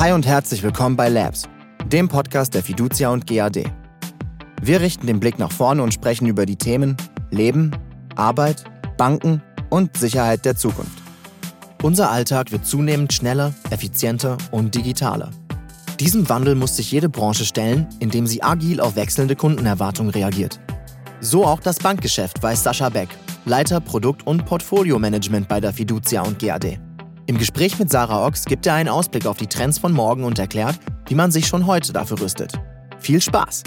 Hi und herzlich willkommen bei Labs, dem Podcast der Fiducia und GAD. Wir richten den Blick nach vorne und sprechen über die Themen Leben, Arbeit, Banken und Sicherheit der Zukunft. Unser Alltag wird zunehmend schneller, effizienter und digitaler. Diesem Wandel muss sich jede Branche stellen, indem sie agil auf wechselnde Kundenerwartungen reagiert. So auch das Bankgeschäft, weiß Sascha Beck, Leiter Produkt- und Portfolio-Management bei der Fiducia und GAD. Im Gespräch mit Sarah Ochs gibt er einen Ausblick auf die Trends von morgen und erklärt, wie man sich schon heute dafür rüstet. Viel Spaß!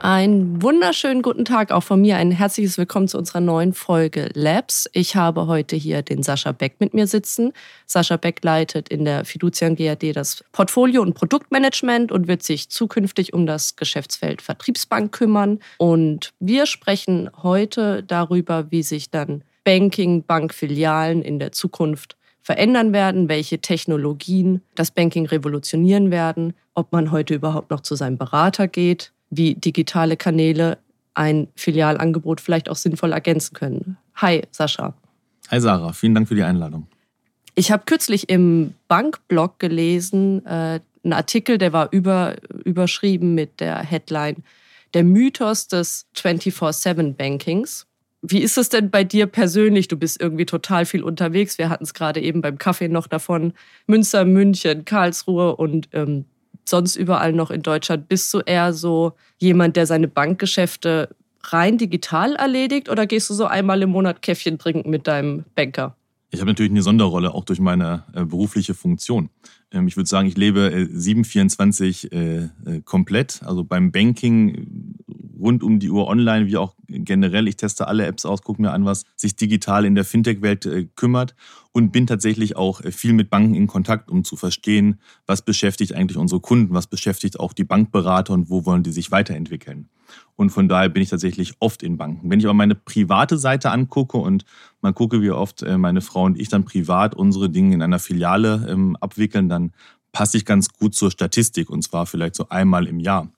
Einen wunderschönen guten Tag auch von mir. Ein herzliches Willkommen zu unserer neuen Folge Labs. Ich habe heute hier den Sascha Beck mit mir sitzen. Sascha Beck leitet in der Fiducian GAD das Portfolio- und Produktmanagement und wird sich zukünftig um das Geschäftsfeld Vertriebsbank kümmern. Und wir sprechen heute darüber, wie sich dann Banking, Bankfilialen in der Zukunft verändern werden, welche Technologien das Banking revolutionieren werden, ob man heute überhaupt noch zu seinem Berater geht, wie digitale Kanäle ein Filialangebot vielleicht auch sinnvoll ergänzen können. Hi, Sascha. Hi, Sarah. Vielen Dank für die Einladung. Ich habe kürzlich im Bankblog gelesen, äh, einen Artikel, der war über, überschrieben mit der Headline Der Mythos des 24-7-Bankings. Wie ist es denn bei dir persönlich? Du bist irgendwie total viel unterwegs. Wir hatten es gerade eben beim Kaffee noch davon. Münster, München, Karlsruhe und ähm, sonst überall noch in Deutschland. Bist du eher so jemand, der seine Bankgeschäfte rein digital erledigt oder gehst du so einmal im Monat Käffchen trinken mit deinem Banker? Ich habe natürlich eine Sonderrolle, auch durch meine äh, berufliche Funktion. Ähm, ich würde sagen, ich lebe äh, 724 äh, äh, komplett. Also beim Banking rund um die Uhr online, wie auch generell. Ich teste alle Apps aus, gucke mir an, was sich digital in der Fintech-Welt äh, kümmert und bin tatsächlich auch äh, viel mit Banken in Kontakt, um zu verstehen, was beschäftigt eigentlich unsere Kunden, was beschäftigt auch die Bankberater und wo wollen die sich weiterentwickeln. Und von daher bin ich tatsächlich oft in Banken. Wenn ich aber meine private Seite angucke und mal gucke, wie oft äh, meine Frau und ich dann privat unsere Dinge in einer Filiale ähm, abwickeln, dann passe ich ganz gut zur Statistik und zwar vielleicht so einmal im Jahr.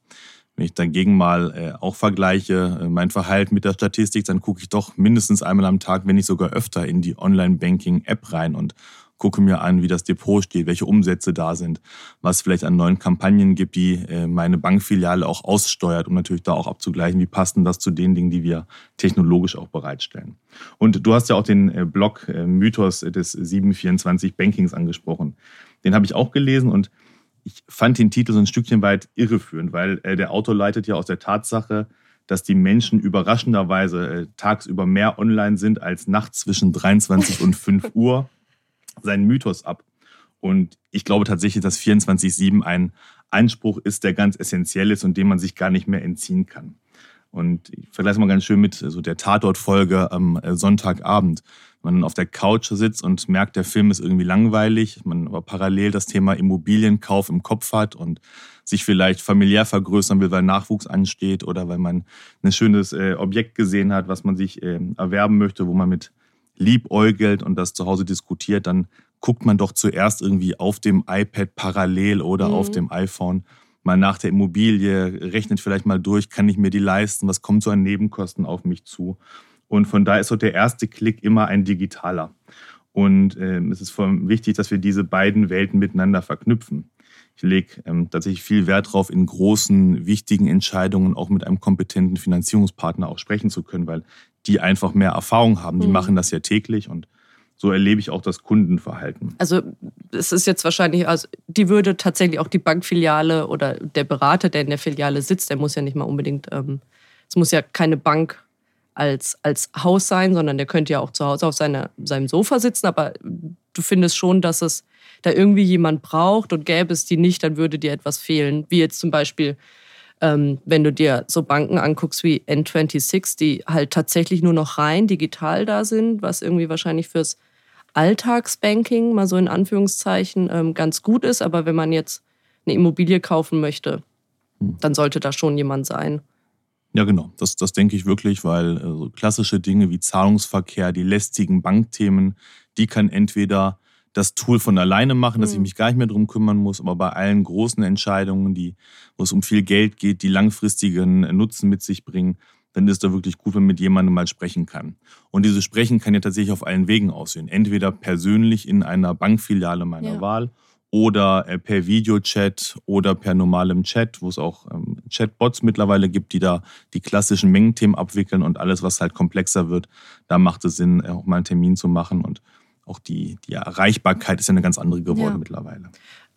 Wenn ich dagegen mal äh, auch vergleiche, äh, mein Verhalten mit der Statistik, dann gucke ich doch mindestens einmal am Tag, wenn nicht sogar öfter, in die Online-Banking-App rein und gucke mir an, wie das Depot steht, welche Umsätze da sind, was vielleicht an neuen Kampagnen gibt, die äh, meine Bankfiliale auch aussteuert, um natürlich da auch abzugleichen, wie passt denn das zu den Dingen, die wir technologisch auch bereitstellen. Und du hast ja auch den äh, Blog äh, Mythos des 724 Bankings angesprochen. Den habe ich auch gelesen und ich fand den Titel so ein Stückchen weit irreführend, weil der Autor leitet ja aus der Tatsache, dass die Menschen überraschenderweise tagsüber mehr online sind als nachts zwischen 23 und 5 Uhr seinen Mythos ab. Und ich glaube tatsächlich, dass 24-7 ein Einspruch ist, der ganz essentiell ist und dem man sich gar nicht mehr entziehen kann. Und ich vergleiche mal ganz schön mit so der Tatortfolge am äh, Sonntagabend man auf der Couch sitzt und merkt, der Film ist irgendwie langweilig, man aber parallel das Thema Immobilienkauf im Kopf hat und sich vielleicht familiär vergrößern will, weil Nachwuchs ansteht oder weil man ein schönes äh, Objekt gesehen hat, was man sich äh, erwerben möchte, wo man mit liebäugelt und das zu Hause diskutiert, dann guckt man doch zuerst irgendwie auf dem iPad parallel oder mhm. auf dem iPhone mal nach der Immobilie, rechnet vielleicht mal durch, kann ich mir die leisten, was kommt so an Nebenkosten auf mich zu. Und von daher ist so der erste Klick immer ein digitaler. Und äh, es ist vor allem wichtig, dass wir diese beiden Welten miteinander verknüpfen. Ich lege ähm, tatsächlich viel Wert darauf, in großen, wichtigen Entscheidungen auch mit einem kompetenten Finanzierungspartner auch sprechen zu können, weil die einfach mehr Erfahrung haben. Die mhm. machen das ja täglich und so erlebe ich auch das Kundenverhalten. Also es ist jetzt wahrscheinlich, also die würde tatsächlich auch die Bankfiliale oder der Berater, der in der Filiale sitzt, der muss ja nicht mal unbedingt, ähm, es muss ja keine Bank als, als Haus sein, sondern der könnte ja auch zu Hause auf seine, seinem Sofa sitzen. Aber du findest schon, dass es da irgendwie jemand braucht und gäbe es die nicht, dann würde dir etwas fehlen. Wie jetzt zum Beispiel, ähm, wenn du dir so Banken anguckst wie N26, die halt tatsächlich nur noch rein digital da sind, was irgendwie wahrscheinlich fürs Alltagsbanking mal so in Anführungszeichen ähm, ganz gut ist. Aber wenn man jetzt eine Immobilie kaufen möchte, hm. dann sollte da schon jemand sein. Ja, genau. Das, das denke ich wirklich, weil äh, so klassische Dinge wie Zahlungsverkehr, die lästigen Bankthemen, die kann entweder das Tool von alleine machen, dass ich mhm. mich gar nicht mehr drum kümmern muss, aber bei allen großen Entscheidungen, die, wo es um viel Geld geht, die langfristigen Nutzen mit sich bringen, dann ist da wirklich gut, wenn man mit jemandem mal sprechen kann. Und dieses Sprechen kann ja tatsächlich auf allen Wegen aussehen. Entweder persönlich in einer Bankfiliale meiner ja. Wahl oder äh, per Videochat oder per normalem Chat, wo es auch ähm, Chatbots mittlerweile gibt, die da die klassischen Mengenthemen abwickeln und alles, was halt komplexer wird, da macht es Sinn, äh, auch mal einen Termin zu machen und auch die, die Erreichbarkeit ist ja eine ganz andere geworden ja. mittlerweile.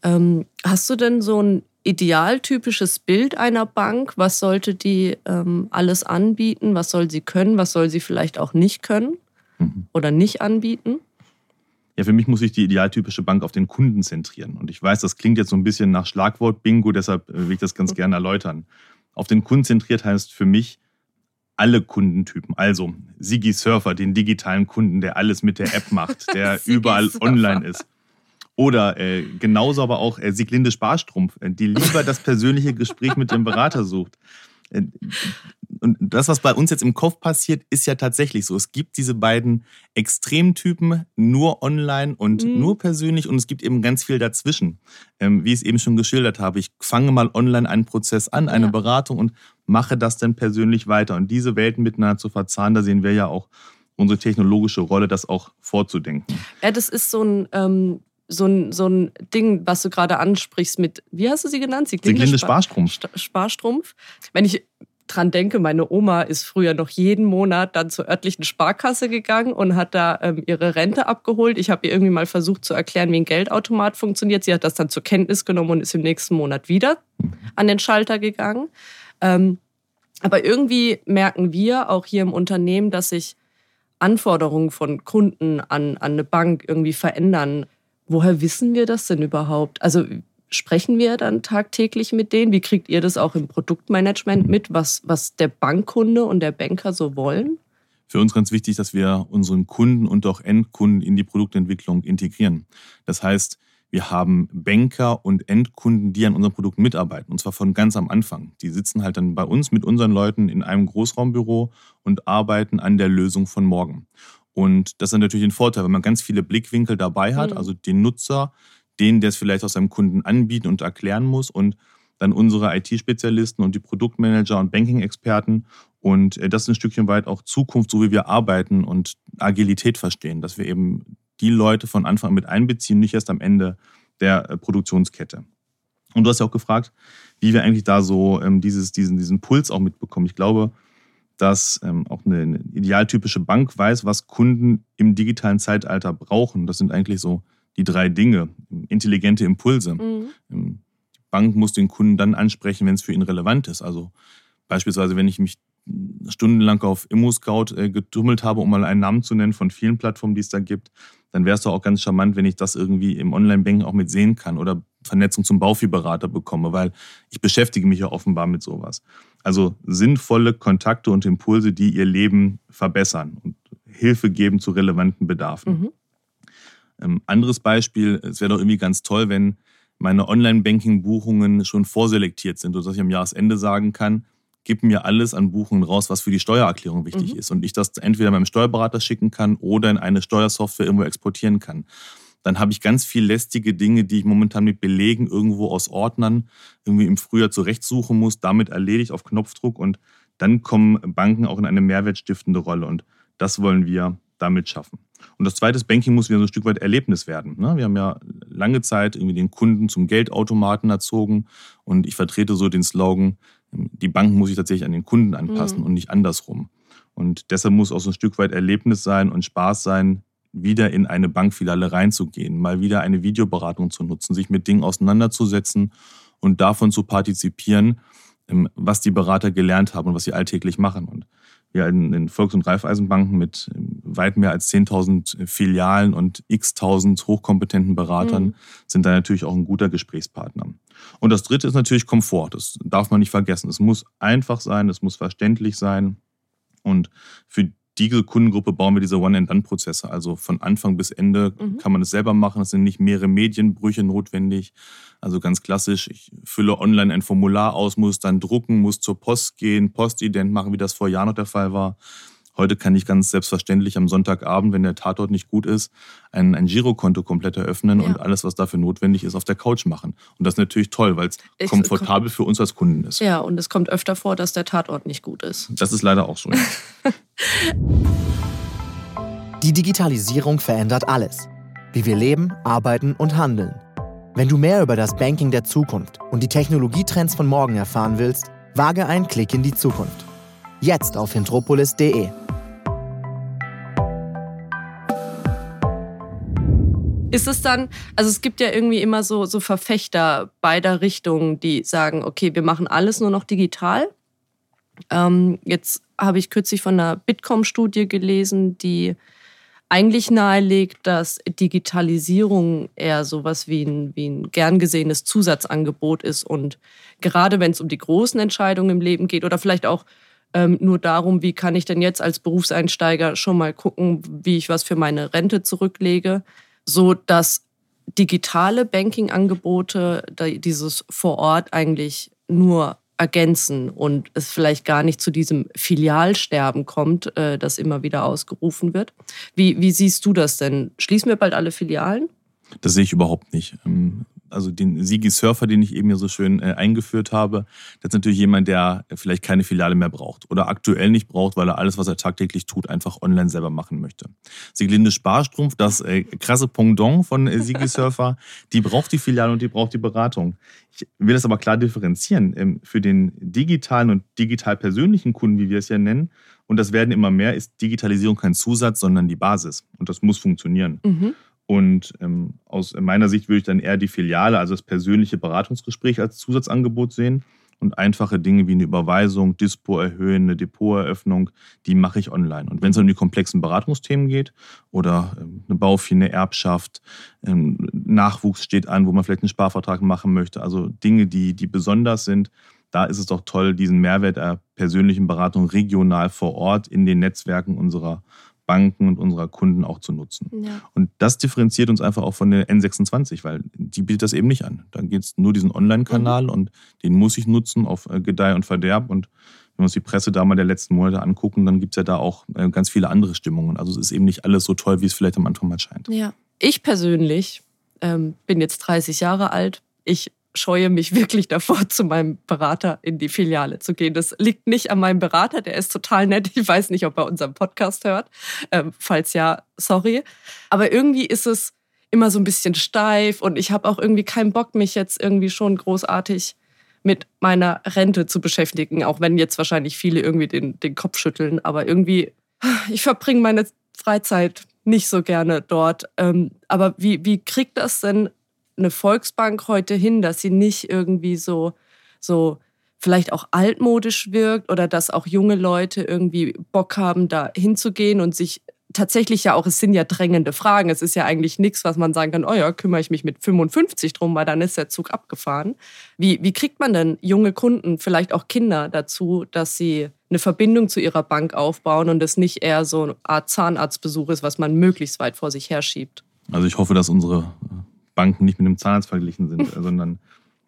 Ähm, hast du denn so ein idealtypisches Bild einer Bank? Was sollte die ähm, alles anbieten? Was soll sie können? Was soll sie vielleicht auch nicht können mhm. oder nicht anbieten? Ja, für mich muss sich die idealtypische Bank auf den Kunden zentrieren. Und ich weiß, das klingt jetzt so ein bisschen nach Schlagwort-Bingo, deshalb äh, will ich das ganz gerne erläutern. Auf den Kunden zentriert heißt für mich alle Kundentypen. Also Sigi Surfer, den digitalen Kunden, der alles mit der App macht, der überall online ist. Oder äh, genauso aber auch äh, Siglinde Sparstrumpf, äh, die lieber das persönliche Gespräch mit dem Berater sucht. Und das, was bei uns jetzt im Kopf passiert, ist ja tatsächlich so. Es gibt diese beiden Extremtypen, nur online und mhm. nur persönlich, und es gibt eben ganz viel dazwischen. Ähm, wie ich es eben schon geschildert habe, ich fange mal online einen Prozess an, eine ja. Beratung und mache das dann persönlich weiter. Und diese Welten miteinander zu verzahnen, da sehen wir ja auch unsere technologische Rolle, das auch vorzudenken. Ja, das ist so ein ähm, so ein, so ein Ding, was du gerade ansprichst mit, wie hast du sie genannt? Sie Glinde Sparstrumpf. Sparstrumpf. Wenn ich dran denke, meine Oma ist früher noch jeden Monat dann zur örtlichen Sparkasse gegangen und hat da ähm, ihre Rente abgeholt. Ich habe ihr irgendwie mal versucht zu erklären, wie ein Geldautomat funktioniert. Sie hat das dann zur Kenntnis genommen und ist im nächsten Monat wieder an den Schalter gegangen. Ähm, aber irgendwie merken wir auch hier im Unternehmen, dass sich Anforderungen von Kunden an, an eine Bank irgendwie verändern. Woher wissen wir das denn überhaupt? Also sprechen wir dann tagtäglich mit denen? Wie kriegt ihr das auch im Produktmanagement mit, was, was der Bankkunde und der Banker so wollen? Für uns ganz wichtig, dass wir unseren Kunden und auch Endkunden in die Produktentwicklung integrieren. Das heißt, wir haben Banker und Endkunden, die an unserem Produkt mitarbeiten, und zwar von ganz am Anfang. Die sitzen halt dann bei uns mit unseren Leuten in einem Großraumbüro und arbeiten an der Lösung von morgen. Und das ist natürlich ein Vorteil, wenn man ganz viele Blickwinkel dabei hat, mhm. also den Nutzer, den, der es vielleicht aus seinem Kunden anbieten und erklären muss und dann unsere IT-Spezialisten und die Produktmanager und Banking-Experten und äh, das ist ein Stückchen weit auch Zukunft, so wie wir arbeiten und Agilität verstehen, dass wir eben die Leute von Anfang an mit einbeziehen, nicht erst am Ende der äh, Produktionskette. Und du hast ja auch gefragt, wie wir eigentlich da so ähm, dieses, diesen, diesen Puls auch mitbekommen. Ich glaube, dass ähm, auch eine idealtypische Bank weiß, was Kunden im digitalen Zeitalter brauchen. Das sind eigentlich so die drei Dinge. Intelligente Impulse. Mhm. Ähm, die Bank muss den Kunden dann ansprechen, wenn es für ihn relevant ist. Also beispielsweise, wenn ich mich stundenlang auf ImmoScout äh, getummelt habe, um mal einen Namen zu nennen von vielen Plattformen, die es da gibt, dann wäre es doch auch ganz charmant, wenn ich das irgendwie im Online-Banking auch mit sehen kann oder Vernetzung zum Bauviehberater bekomme, weil ich beschäftige mich ja offenbar mit sowas. Also sinnvolle Kontakte und Impulse, die ihr Leben verbessern und Hilfe geben zu relevanten Bedarfen. Mhm. Ähm, anderes Beispiel, es wäre doch irgendwie ganz toll, wenn meine Online-Banking-Buchungen schon vorselektiert sind, sodass ich am Jahresende sagen kann, gib mir alles an Buchungen raus, was für die Steuererklärung wichtig mhm. ist. Und ich das entweder meinem Steuerberater schicken kann oder in eine Steuersoftware irgendwo exportieren kann. Dann habe ich ganz viel lästige Dinge, die ich momentan mit Belegen irgendwo aus Ordnern irgendwie im Frühjahr zurechtsuchen muss, damit erledigt auf Knopfdruck und dann kommen Banken auch in eine mehrwertstiftende Rolle. Und das wollen wir damit schaffen. Und das zweite, Banking muss wieder so ein Stück weit Erlebnis werden. Ne? Wir haben ja lange Zeit irgendwie den Kunden zum Geldautomaten erzogen und ich vertrete so den Slogan, die Bank muss sich tatsächlich an den Kunden anpassen mhm. und nicht andersrum. Und deshalb muss auch so ein Stück weit Erlebnis sein und Spaß sein, wieder in eine Bankfiliale reinzugehen, mal wieder eine Videoberatung zu nutzen, sich mit Dingen auseinanderzusetzen und davon zu partizipieren, ähm, was die Berater gelernt haben und was sie alltäglich machen. Und wir in den Volks- und Raiffeisenbanken mit weit mehr als 10.000 Filialen und x-tausend hochkompetenten Beratern mhm. sind da natürlich auch ein guter Gesprächspartner. Und das Dritte ist natürlich Komfort. Das darf man nicht vergessen. Es muss einfach sein, es muss verständlich sein. Und für diese Kundengruppe bauen wir diese One-and-Done-Prozesse. Also von Anfang bis Ende mhm. kann man es selber machen. Es sind nicht mehrere Medienbrüche notwendig. Also ganz klassisch, ich fülle online ein Formular aus, muss dann drucken, muss zur Post gehen, Postident machen, wie das vor Jahren noch der Fall war. Heute kann ich ganz selbstverständlich am Sonntagabend, wenn der Tatort nicht gut ist, ein, ein Girokonto komplett eröffnen ja. und alles, was dafür notwendig ist, auf der Couch machen. Und das ist natürlich toll, weil es komfortabel für uns als Kunden ist. Ja, und es kommt öfter vor, dass der Tatort nicht gut ist. Das ist leider auch so. Die Digitalisierung verändert alles. Wie wir leben, arbeiten und handeln. Wenn du mehr über das Banking der Zukunft und die Technologietrends von morgen erfahren willst, wage einen Klick in die Zukunft. Jetzt auf hintropolis.de. Ist es dann, also es gibt ja irgendwie immer so, so Verfechter beider Richtungen, die sagen, okay, wir machen alles nur noch digital. Ähm, jetzt habe ich kürzlich von einer Bitkom-Studie gelesen, die eigentlich nahelegt, dass Digitalisierung eher sowas wie ein, wie ein gern gesehenes Zusatzangebot ist. Und gerade wenn es um die großen Entscheidungen im Leben geht oder vielleicht auch ähm, nur darum, wie kann ich denn jetzt als Berufseinsteiger schon mal gucken, wie ich was für meine Rente zurücklege, so dass digitale Banking-Angebote dieses vor Ort eigentlich nur ergänzen und es vielleicht gar nicht zu diesem Filialsterben kommt, äh, das immer wieder ausgerufen wird. Wie, wie siehst du das denn? Schließen wir bald alle Filialen? Das sehe ich überhaupt nicht. Also den Sigi Surfer, den ich eben hier so schön äh, eingeführt habe, das ist natürlich jemand, der vielleicht keine Filiale mehr braucht oder aktuell nicht braucht, weil er alles, was er tagtäglich tut, einfach online selber machen möchte. Siglinde Sparstrumpf, das äh, krasse Pendant von äh, Sigi Surfer, die braucht die Filiale und die braucht die Beratung. Ich will das aber klar differenzieren. Ähm, für den digitalen und digital persönlichen Kunden, wie wir es ja nennen, und das werden immer mehr, ist Digitalisierung kein Zusatz, sondern die Basis. Und das muss funktionieren. Mhm. Und ähm, aus meiner Sicht würde ich dann eher die Filiale, also das persönliche Beratungsgespräch als Zusatzangebot sehen. Und einfache Dinge wie eine Überweisung, Dispo erhöhen, eine Depoteröffnung, die mache ich online. Und wenn es um die komplexen Beratungsthemen geht oder ähm, eine Baufine, Erbschaft, ähm, Nachwuchs steht an, wo man vielleicht einen Sparvertrag machen möchte, also Dinge, die, die besonders sind, da ist es doch toll, diesen Mehrwert der persönlichen Beratung regional vor Ort in den Netzwerken unserer Banken und unserer Kunden auch zu nutzen. Ja. Und das differenziert uns einfach auch von der N26, weil die bietet das eben nicht an. Dann geht es nur diesen Online-Kanal mhm. und den muss ich nutzen auf äh, Gedeih und Verderb. Und wenn wir uns die Presse da mal der letzten Monate angucken, dann gibt es ja da auch äh, ganz viele andere Stimmungen. Also es ist eben nicht alles so toll, wie es vielleicht am Anfang mal scheint. Ja. Ich persönlich ähm, bin jetzt 30 Jahre alt. Ich scheue mich wirklich davor, zu meinem Berater in die Filiale zu gehen. Das liegt nicht an meinem Berater, der ist total nett. Ich weiß nicht, ob er unseren Podcast hört. Ähm, falls ja, sorry. Aber irgendwie ist es immer so ein bisschen steif und ich habe auch irgendwie keinen Bock, mich jetzt irgendwie schon großartig mit meiner Rente zu beschäftigen, auch wenn jetzt wahrscheinlich viele irgendwie den, den Kopf schütteln. Aber irgendwie, ich verbringe meine Freizeit nicht so gerne dort. Ähm, aber wie, wie kriegt das denn eine Volksbank heute hin, dass sie nicht irgendwie so, so vielleicht auch altmodisch wirkt oder dass auch junge Leute irgendwie Bock haben, da hinzugehen und sich tatsächlich ja auch, es sind ja drängende Fragen. Es ist ja eigentlich nichts, was man sagen kann, oh ja, kümmere ich mich mit 55 drum, weil dann ist der Zug abgefahren. Wie, wie kriegt man denn junge Kunden, vielleicht auch Kinder dazu, dass sie eine Verbindung zu ihrer Bank aufbauen und es nicht eher so eine Art Zahnarztbesuch ist, was man möglichst weit vor sich herschiebt? Also ich hoffe, dass unsere Banken nicht mit einem Zahnarzt verglichen sind, sondern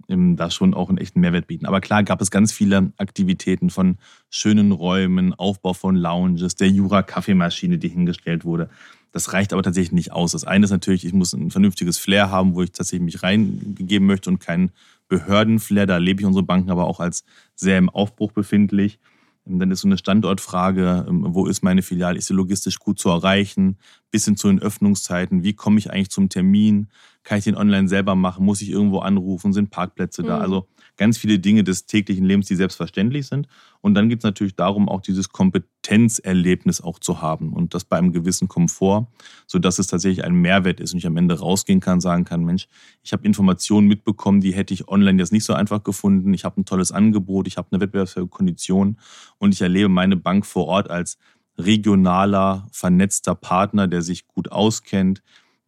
da schon auch einen echten Mehrwert bieten. Aber klar gab es ganz viele Aktivitäten von schönen Räumen, Aufbau von Lounges, der Jura-Kaffeemaschine, die hingestellt wurde. Das reicht aber tatsächlich nicht aus. Das eine ist natürlich, ich muss ein vernünftiges Flair haben, wo ich tatsächlich mich reingegeben möchte und kein Behördenflair. Da erlebe ich unsere Banken aber auch als sehr im Aufbruch befindlich. Dann ist so eine Standortfrage, ähm, wo ist meine Filiale, ist sie logistisch gut zu erreichen, bis hin zu den Öffnungszeiten, wie komme ich eigentlich zum Termin, kann ich den online selber machen, muss ich irgendwo anrufen, sind Parkplätze mhm. da. Also ganz viele Dinge des täglichen Lebens, die selbstverständlich sind. Und dann geht es natürlich darum, auch dieses Kompetenzerlebnis auch zu haben und das bei einem gewissen Komfort, sodass es tatsächlich ein Mehrwert ist und ich am Ende rausgehen kann, sagen kann, Mensch, ich habe Informationen mitbekommen, die hätte ich online jetzt nicht so einfach gefunden. Ich habe ein tolles Angebot, ich habe eine wettbewerbsfähige Kondition und ich erlebe meine Bank vor Ort als regionaler, vernetzter Partner, der sich gut auskennt,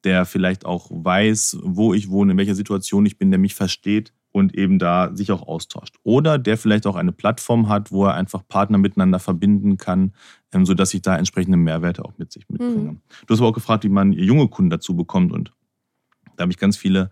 der vielleicht auch weiß, wo ich wohne, in welcher Situation ich bin, der mich versteht und eben da sich auch austauscht. Oder der vielleicht auch eine Plattform hat, wo er einfach Partner miteinander verbinden kann, ähm, sodass ich da entsprechende Mehrwerte auch mit sich mitbringe. Mhm. Du hast aber auch gefragt, wie man junge Kunden dazu bekommt und da habe ich ganz viele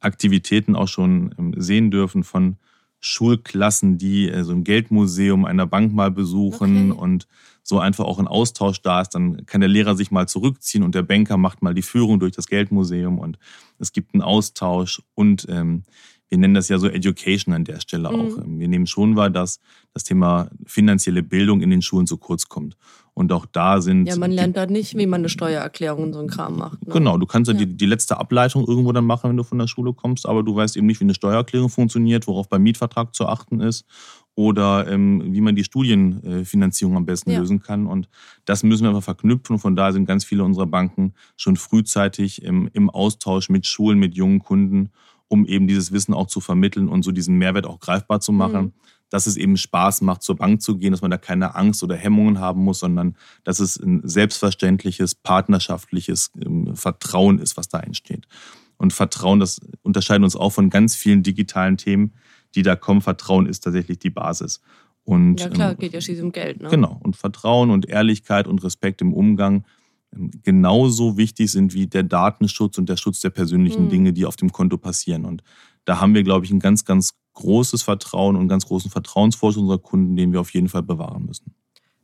Aktivitäten auch schon ähm, sehen dürfen von Schulklassen, die äh, so ein Geldmuseum einer Bank mal besuchen okay. und so einfach auch ein Austausch da ist. Dann kann der Lehrer sich mal zurückziehen und der Banker macht mal die Führung durch das Geldmuseum und es gibt einen Austausch und ähm, wir nennen das ja so Education an der Stelle auch. Mhm. Wir nehmen schon wahr, dass das Thema finanzielle Bildung in den Schulen zu kurz kommt. Und auch da sind. Ja, man lernt da nicht, wie man eine Steuererklärung und so einen Kram macht. Ne? Genau, du kannst ja, ja. Die, die letzte Ableitung irgendwo dann machen, wenn du von der Schule kommst, aber du weißt eben nicht, wie eine Steuererklärung funktioniert, worauf beim Mietvertrag zu achten ist oder ähm, wie man die Studienfinanzierung am besten ja. lösen kann. Und das müssen wir einfach verknüpfen. Und von daher sind ganz viele unserer Banken schon frühzeitig im, im Austausch mit Schulen, mit jungen Kunden, um eben dieses Wissen auch zu vermitteln und so diesen Mehrwert auch greifbar zu machen. Mhm dass es eben Spaß macht, zur Bank zu gehen, dass man da keine Angst oder Hemmungen haben muss, sondern dass es ein selbstverständliches, partnerschaftliches ähm, Vertrauen ist, was da entsteht. Und Vertrauen, das unterscheidet uns auch von ganz vielen digitalen Themen, die da kommen. Vertrauen ist tatsächlich die Basis. Und, ja klar, ähm, geht ja schließlich um Geld. Ne? Genau. Und Vertrauen und Ehrlichkeit und Respekt im Umgang ähm, genauso wichtig sind wie der Datenschutz und der Schutz der persönlichen mhm. Dinge, die auf dem Konto passieren. Und da haben wir, glaube ich, ein ganz, ganz großes Vertrauen und ganz großen Vertrauensvorschuss unserer Kunden, den wir auf jeden Fall bewahren müssen.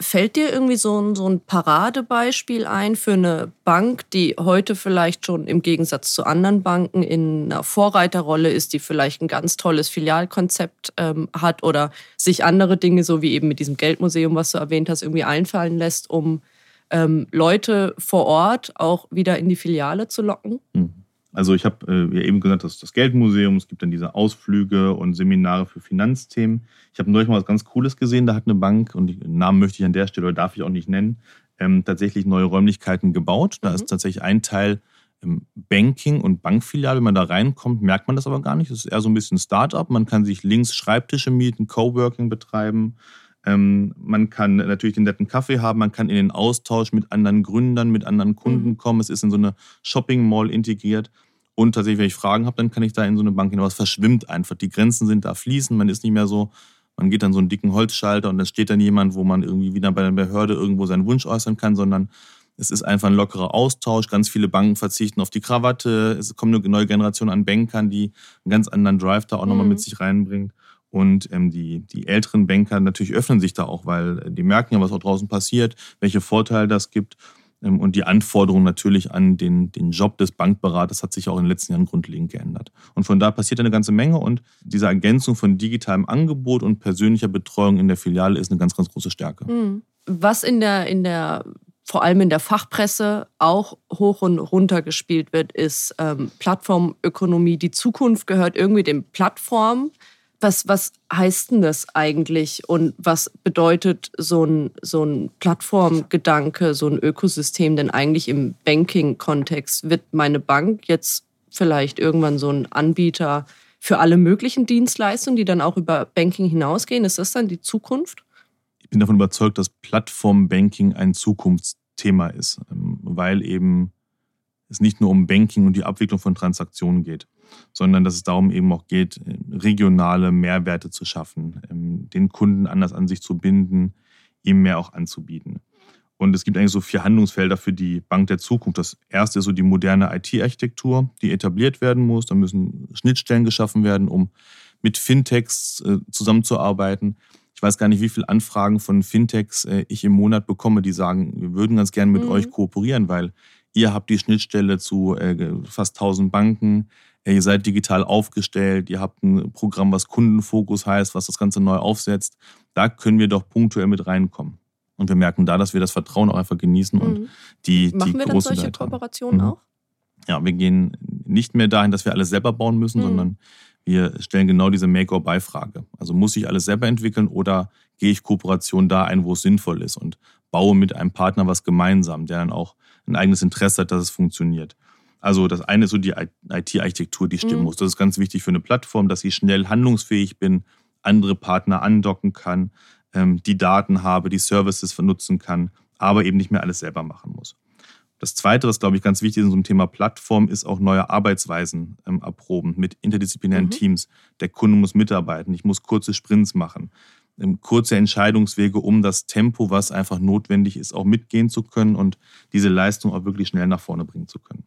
Fällt dir irgendwie so ein, so ein Paradebeispiel ein für eine Bank, die heute vielleicht schon im Gegensatz zu anderen Banken in einer Vorreiterrolle ist, die vielleicht ein ganz tolles Filialkonzept ähm, hat oder sich andere Dinge, so wie eben mit diesem Geldmuseum, was du erwähnt hast, irgendwie einfallen lässt, um ähm, Leute vor Ort auch wieder in die Filiale zu locken? Mhm. Also ich habe äh, ja eben gesagt, das ist das Geldmuseum, es gibt dann diese Ausflüge und Seminare für Finanzthemen. Ich habe neulich mal was ganz Cooles gesehen, da hat eine Bank, und den Namen möchte ich an der Stelle oder darf ich auch nicht nennen, ähm, tatsächlich neue Räumlichkeiten gebaut. Da mhm. ist tatsächlich ein Teil ähm, Banking und Bankfiliale. Wenn man da reinkommt, merkt man das aber gar nicht. Das ist eher so ein bisschen Start-up. Man kann sich links Schreibtische mieten, Coworking betreiben. Ähm, man kann natürlich den netten Kaffee haben, man kann in den Austausch mit anderen Gründern, mit anderen Kunden mhm. kommen. Es ist in so eine Shopping Mall integriert. Und tatsächlich, wenn ich Fragen habe, dann kann ich da in so eine Bank gehen. Aber es verschwimmt einfach. Die Grenzen sind da fließen. Man ist nicht mehr so, man geht dann so einen dicken Holzschalter und dann steht dann jemand, wo man irgendwie wieder bei der Behörde irgendwo seinen Wunsch äußern kann, sondern es ist einfach ein lockerer Austausch. Ganz viele Banken verzichten auf die Krawatte. Es kommt eine neue Generation an Bankern, die einen ganz anderen Drive da auch mhm. nochmal mit sich reinbringt. Und ähm, die, die älteren Banker natürlich öffnen sich da auch, weil die merken ja, was auch draußen passiert, welche Vorteile das gibt. Ähm, und die Anforderung natürlich an den, den Job des Bankberaters hat sich auch in den letzten Jahren grundlegend geändert. Und von da passiert eine ganze Menge. Und diese Ergänzung von digitalem Angebot und persönlicher Betreuung in der Filiale ist eine ganz, ganz große Stärke. Mhm. Was in der, in der vor allem in der Fachpresse auch hoch und runter gespielt wird, ist ähm, Plattformökonomie. Die Zukunft gehört irgendwie den Plattformen. Was, was heißt denn das eigentlich und was bedeutet so ein, so ein Plattformgedanke, so ein Ökosystem denn eigentlich im Banking-Kontext? Wird meine Bank jetzt vielleicht irgendwann so ein Anbieter für alle möglichen Dienstleistungen, die dann auch über Banking hinausgehen? Ist das dann die Zukunft? Ich bin davon überzeugt, dass Plattform-Banking ein Zukunftsthema ist, ähm, weil eben es nicht nur um Banking und die Abwicklung von Transaktionen geht sondern dass es darum eben auch geht, regionale Mehrwerte zu schaffen, ähm, den Kunden anders an sich zu binden, ihm mehr auch anzubieten. Und es gibt eigentlich so vier Handlungsfelder für die Bank der Zukunft. Das erste ist so die moderne IT-Architektur, die etabliert werden muss. Da müssen Schnittstellen geschaffen werden, um mit Fintechs äh, zusammenzuarbeiten. Ich weiß gar nicht, wie viele Anfragen von Fintechs äh, ich im Monat bekomme, die sagen, wir würden ganz gerne mit mhm. euch kooperieren, weil ihr habt die Schnittstelle zu äh, fast 1000 Banken, ihr seid digital aufgestellt, ihr habt ein Programm, was Kundenfokus heißt, was das Ganze neu aufsetzt. Da können wir doch punktuell mit reinkommen. Und wir merken da, dass wir das Vertrauen auch einfach genießen und mhm. die, Machen die wir dann solche Kooperationen mhm. auch? Ja, wir gehen nicht mehr dahin, dass wir alles selber bauen müssen, mhm. sondern wir stellen genau diese Make-or-Buy-Frage. Also muss ich alles selber entwickeln oder gehe ich Kooperation da ein, wo es sinnvoll ist und baue mit einem Partner was gemeinsam, der dann auch ein eigenes Interesse hat, dass es funktioniert. Also das eine ist so die IT-Architektur, die stimmen mhm. muss. Das ist ganz wichtig für eine Plattform, dass ich schnell handlungsfähig bin, andere Partner andocken kann, ähm, die Daten habe, die Services nutzen kann, aber eben nicht mehr alles selber machen muss. Das Zweite, was, glaube ich, ganz wichtig ist in so einem Thema Plattform, ist auch neue Arbeitsweisen ähm, erproben mit interdisziplinären mhm. Teams. Der Kunde muss mitarbeiten, ich muss kurze Sprints machen, ähm, kurze Entscheidungswege, um das Tempo, was einfach notwendig ist, auch mitgehen zu können und diese Leistung auch wirklich schnell nach vorne bringen zu können.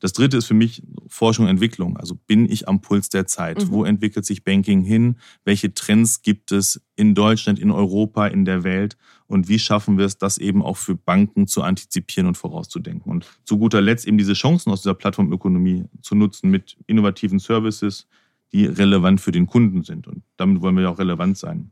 Das dritte ist für mich Forschung und Entwicklung. Also bin ich am Puls der Zeit? Mhm. Wo entwickelt sich Banking hin? Welche Trends gibt es in Deutschland, in Europa, in der Welt? Und wie schaffen wir es, das eben auch für Banken zu antizipieren und vorauszudenken? Und zu guter Letzt eben diese Chancen aus dieser Plattformökonomie zu nutzen mit innovativen Services, die relevant für den Kunden sind. Und damit wollen wir ja auch relevant sein.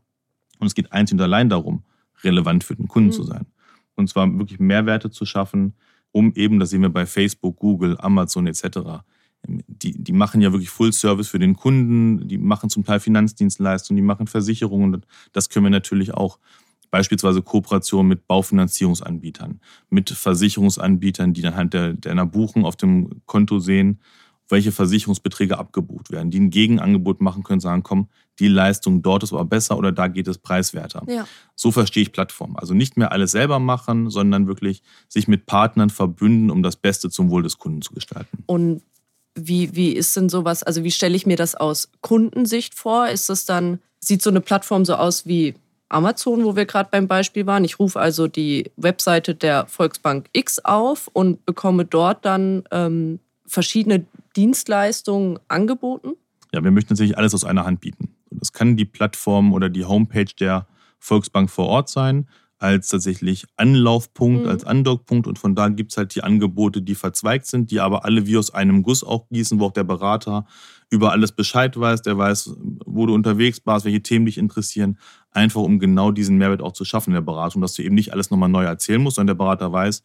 Und es geht einzig und allein darum, relevant für den Kunden mhm. zu sein. Und zwar wirklich Mehrwerte zu schaffen, um eben, das sehen wir bei Facebook, Google, Amazon etc., die, die machen ja wirklich Full Service für den Kunden, die machen zum Teil Finanzdienstleistungen, die machen Versicherungen. Das können wir natürlich auch beispielsweise Kooperation mit Baufinanzierungsanbietern, mit Versicherungsanbietern, die dann halt der, der Buchung auf dem Konto sehen, welche Versicherungsbeträge abgebucht werden, die ein Gegenangebot machen können, sagen, komm, die Leistung dort ist aber besser oder da geht es preiswerter. Ja. So verstehe ich Plattform. Also nicht mehr alles selber machen, sondern wirklich sich mit Partnern verbünden, um das Beste zum Wohl des Kunden zu gestalten. Und wie, wie ist denn sowas, also wie stelle ich mir das aus Kundensicht vor? Ist das dann, sieht so eine Plattform so aus wie Amazon, wo wir gerade beim Beispiel waren. Ich rufe also die Webseite der Volksbank X auf und bekomme dort dann ähm, verschiedene Dienstleistungen angeboten. Ja, wir möchten tatsächlich alles aus einer Hand bieten. Das kann die Plattform oder die Homepage der Volksbank vor Ort sein als tatsächlich Anlaufpunkt, mhm. als Andockpunkt. Und von da gibt es halt die Angebote, die verzweigt sind, die aber alle wie aus einem Guss auch gießen, wo auch der Berater über alles Bescheid weiß, der weiß, wo du unterwegs warst, welche Themen dich interessieren, einfach um genau diesen Mehrwert auch zu schaffen in der Beratung, dass du eben nicht alles nochmal neu erzählen musst, sondern der Berater weiß,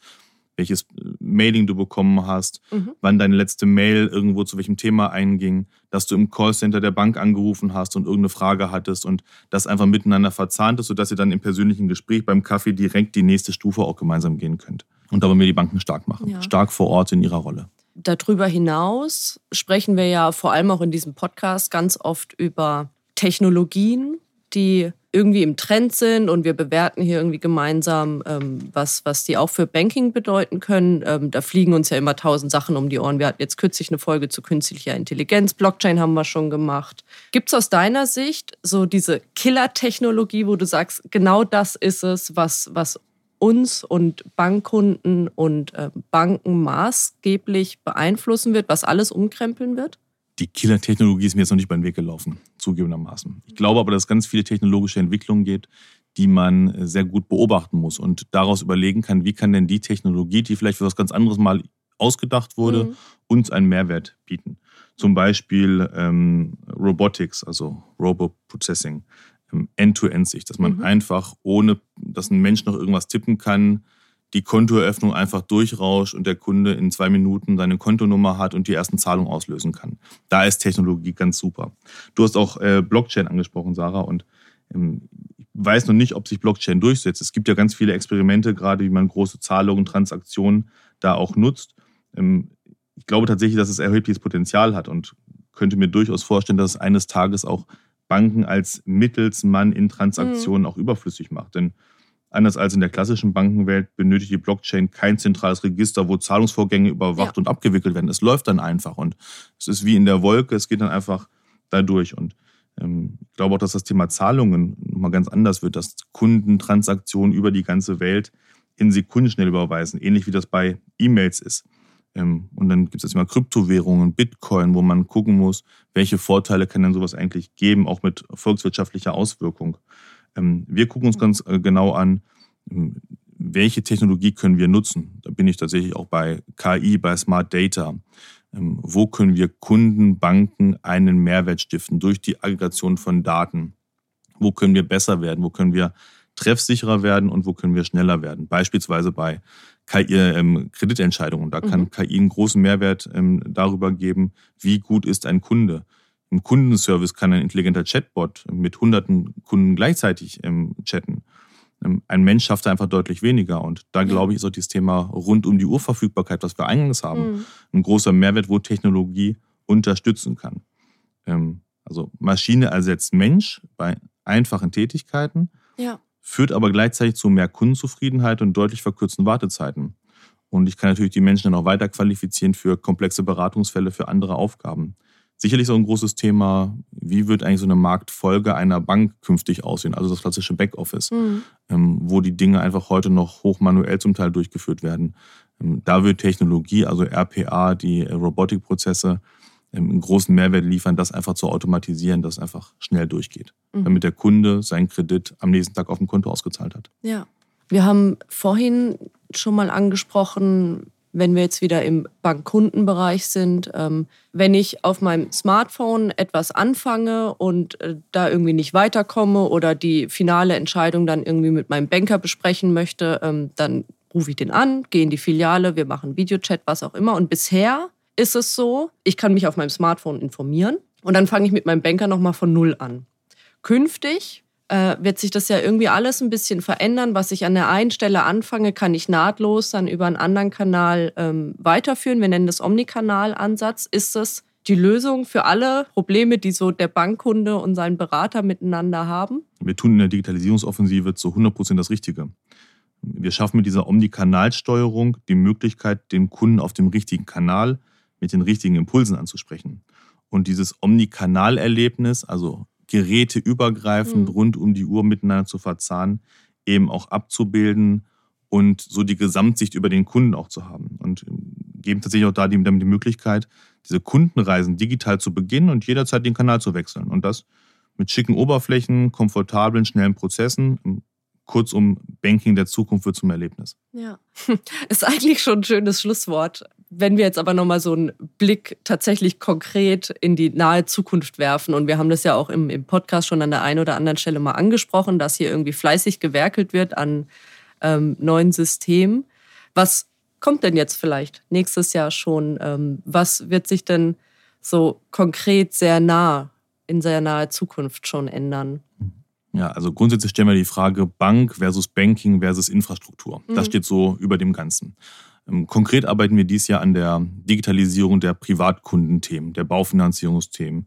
welches äh, Mailing du bekommen hast, mhm. wann deine letzte Mail irgendwo zu welchem Thema einging, dass du im Callcenter der Bank angerufen hast und irgendeine Frage hattest und das einfach miteinander verzahnt ist, sodass ihr dann im persönlichen Gespräch beim Kaffee direkt die nächste Stufe auch gemeinsam gehen könnt. Und da wollen wir die Banken stark machen, ja. stark vor Ort in ihrer Rolle. Darüber hinaus sprechen wir ja vor allem auch in diesem Podcast ganz oft über Technologien, die irgendwie im Trend sind und wir bewerten hier irgendwie gemeinsam, ähm, was, was die auch für Banking bedeuten können. Ähm, da fliegen uns ja immer tausend Sachen um die Ohren. Wir hatten jetzt kürzlich eine Folge zu künstlicher Intelligenz, Blockchain haben wir schon gemacht. Gibt es aus deiner Sicht so diese Killer-Technologie, wo du sagst, genau das ist es, was, was uns und Bankkunden und äh, Banken maßgeblich beeinflussen wird, was alles umkrempeln wird? Die Killer-Technologie ist mir jetzt noch nicht beim Weg gelaufen, zugegebenermaßen. Ich glaube aber, dass es ganz viele technologische Entwicklungen gibt, die man äh, sehr gut beobachten muss und daraus überlegen kann, wie kann denn die Technologie, die vielleicht für was ganz anderes mal ausgedacht wurde, mhm. uns einen Mehrwert bieten. Zum Beispiel ähm, Robotics, also Robo-Processing, ähm, End-to-End-Sicht, dass man mhm. einfach, ohne dass ein Mensch noch irgendwas tippen kann, die Kontoeröffnung einfach durchrauscht und der Kunde in zwei Minuten seine Kontonummer hat und die ersten Zahlungen auslösen kann. Da ist Technologie ganz super. Du hast auch äh, Blockchain angesprochen, Sarah, und ähm, ich weiß noch nicht, ob sich Blockchain durchsetzt. Es gibt ja ganz viele Experimente, gerade wie man große Zahlungen, Transaktionen da auch nutzt. Ähm, ich glaube tatsächlich, dass es erhebliches Potenzial hat und könnte mir durchaus vorstellen, dass es eines Tages auch Banken als Mittelsmann in Transaktionen mhm. auch überflüssig macht. Denn Anders als in der klassischen Bankenwelt benötigt die Blockchain kein zentrales Register, wo Zahlungsvorgänge überwacht ja. und abgewickelt werden. Es läuft dann einfach und es ist wie in der Wolke, es geht dann einfach da durch. Und ähm, ich glaube auch, dass das Thema Zahlungen nochmal ganz anders wird, dass Kunden Transaktionen über die ganze Welt in Sekunden schnell überweisen, ähnlich wie das bei E-Mails ist. Ähm, und dann gibt es jetzt immer Kryptowährungen, Bitcoin, wo man gucken muss, welche Vorteile kann denn sowas eigentlich geben, auch mit volkswirtschaftlicher Auswirkung. Ähm, wir gucken uns ganz äh, genau an, ähm, welche Technologie können wir nutzen. Da bin ich tatsächlich auch bei KI, bei Smart Data. Ähm, wo können wir Kunden, Banken einen Mehrwert stiften durch die Aggregation von Daten? Wo können wir besser werden? Wo können wir treffsicherer werden und wo können wir schneller werden? Beispielsweise bei KI, ähm, Kreditentscheidungen. Da kann mhm. KI einen großen Mehrwert ähm, darüber geben, wie gut ist ein Kunde. Im Kundenservice kann ein intelligenter Chatbot mit hunderten Kunden gleichzeitig ähm, chatten. Ähm, ein Mensch schafft einfach deutlich weniger. Und da glaube ich, ist auch dieses Thema rund um die Uhrverfügbarkeit, was wir eingangs haben, mhm. ein großer Mehrwert, wo Technologie unterstützen kann. Ähm, also Maschine ersetzt Mensch bei einfachen Tätigkeiten, ja. führt aber gleichzeitig zu mehr Kundenzufriedenheit und deutlich verkürzten Wartezeiten. Und ich kann natürlich die Menschen dann auch weiter qualifizieren für komplexe Beratungsfälle, für andere Aufgaben. Sicherlich so ein großes Thema, wie wird eigentlich so eine Marktfolge einer Bank künftig aussehen, also das klassische Backoffice, mhm. ähm, wo die Dinge einfach heute noch hochmanuell zum Teil durchgeführt werden. Ähm, da wird Technologie, also RPA, die Robotikprozesse, ähm, einen großen Mehrwert liefern, das einfach zu automatisieren, dass es einfach schnell durchgeht, mhm. damit der Kunde seinen Kredit am nächsten Tag auf dem Konto ausgezahlt hat. Ja. Wir haben vorhin schon mal angesprochen, wenn wir jetzt wieder im Bankkundenbereich sind, ähm, wenn ich auf meinem Smartphone etwas anfange und äh, da irgendwie nicht weiterkomme oder die finale Entscheidung dann irgendwie mit meinem Banker besprechen möchte, ähm, dann rufe ich den an, gehe in die Filiale, wir machen Videochat, was auch immer. Und bisher ist es so, ich kann mich auf meinem Smartphone informieren und dann fange ich mit meinem Banker nochmal von Null an. Künftig äh, wird sich das ja irgendwie alles ein bisschen verändern. Was ich an der einen Stelle anfange, kann ich nahtlos dann über einen anderen Kanal ähm, weiterführen. Wir nennen das Omnikanal-Ansatz. Ist das die Lösung für alle Probleme, die so der Bankkunde und sein Berater miteinander haben? Wir tun in der Digitalisierungsoffensive zu 100 Prozent das Richtige. Wir schaffen mit dieser Omnikanalsteuerung die Möglichkeit, den Kunden auf dem richtigen Kanal mit den richtigen Impulsen anzusprechen. Und dieses Omnikanalerlebnis, also geräteübergreifend mhm. rund um die Uhr miteinander zu verzahnen, eben auch abzubilden und so die Gesamtsicht über den Kunden auch zu haben. Und geben tatsächlich auch da die, damit die Möglichkeit, diese Kundenreisen digital zu beginnen und jederzeit den Kanal zu wechseln. Und das mit schicken Oberflächen, komfortablen, schnellen Prozessen. Kurzum, Banking der Zukunft wird zum Erlebnis. Ja, ist eigentlich schon ein schönes Schlusswort. Wenn wir jetzt aber nochmal so einen Blick tatsächlich konkret in die nahe Zukunft werfen, und wir haben das ja auch im, im Podcast schon an der einen oder anderen Stelle mal angesprochen, dass hier irgendwie fleißig gewerkelt wird an ähm, neuen Systemen. Was kommt denn jetzt vielleicht nächstes Jahr schon? Ähm, was wird sich denn so konkret sehr nah in sehr naher Zukunft schon ändern? Ja, also grundsätzlich stellen wir die Frage Bank versus Banking versus Infrastruktur. Mhm. Das steht so über dem Ganzen. Ähm, konkret arbeiten wir dieses Jahr an der Digitalisierung der Privatkundenthemen, der Baufinanzierungsthemen,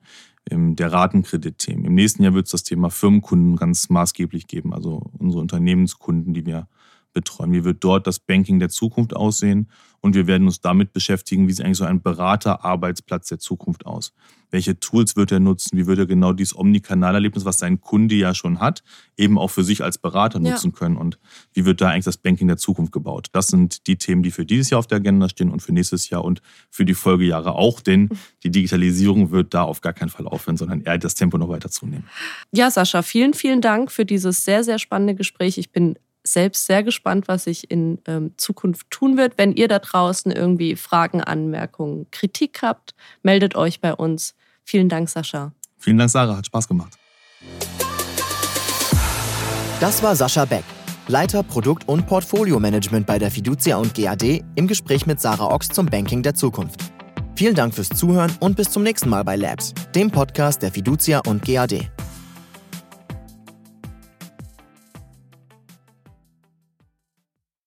ähm, der Ratenkreditthemen. Im nächsten Jahr wird es das Thema Firmenkunden ganz maßgeblich geben, also unsere Unternehmenskunden, die wir betreuen. Wie wird dort das Banking der Zukunft aussehen? Und wir werden uns damit beschäftigen, wie sieht eigentlich so ein Beraterarbeitsplatz der Zukunft aus? Welche Tools wird er nutzen? Wie wird er genau dieses Omnikanalerlebnis, was sein Kunde ja schon hat, eben auch für sich als Berater nutzen ja. können? Und wie wird da eigentlich das Banking der Zukunft gebaut? Das sind die Themen, die für dieses Jahr auf der Agenda stehen und für nächstes Jahr und für die Folgejahre auch, denn die Digitalisierung wird da auf gar keinen Fall aufhören, sondern eher das Tempo noch weiter zunehmen. Ja, Sascha, vielen, vielen Dank für dieses sehr, sehr spannende Gespräch. Ich bin selbst sehr gespannt, was sich in ähm, Zukunft tun wird. Wenn ihr da draußen irgendwie Fragen, Anmerkungen, Kritik habt, meldet euch bei uns. Vielen Dank, Sascha. Vielen Dank, Sarah. Hat Spaß gemacht. Das war Sascha Beck, Leiter Produkt- und Portfolio-Management bei der Fiducia und GAD im Gespräch mit Sarah Ochs zum Banking der Zukunft. Vielen Dank fürs Zuhören und bis zum nächsten Mal bei Labs, dem Podcast der Fiducia und GAD.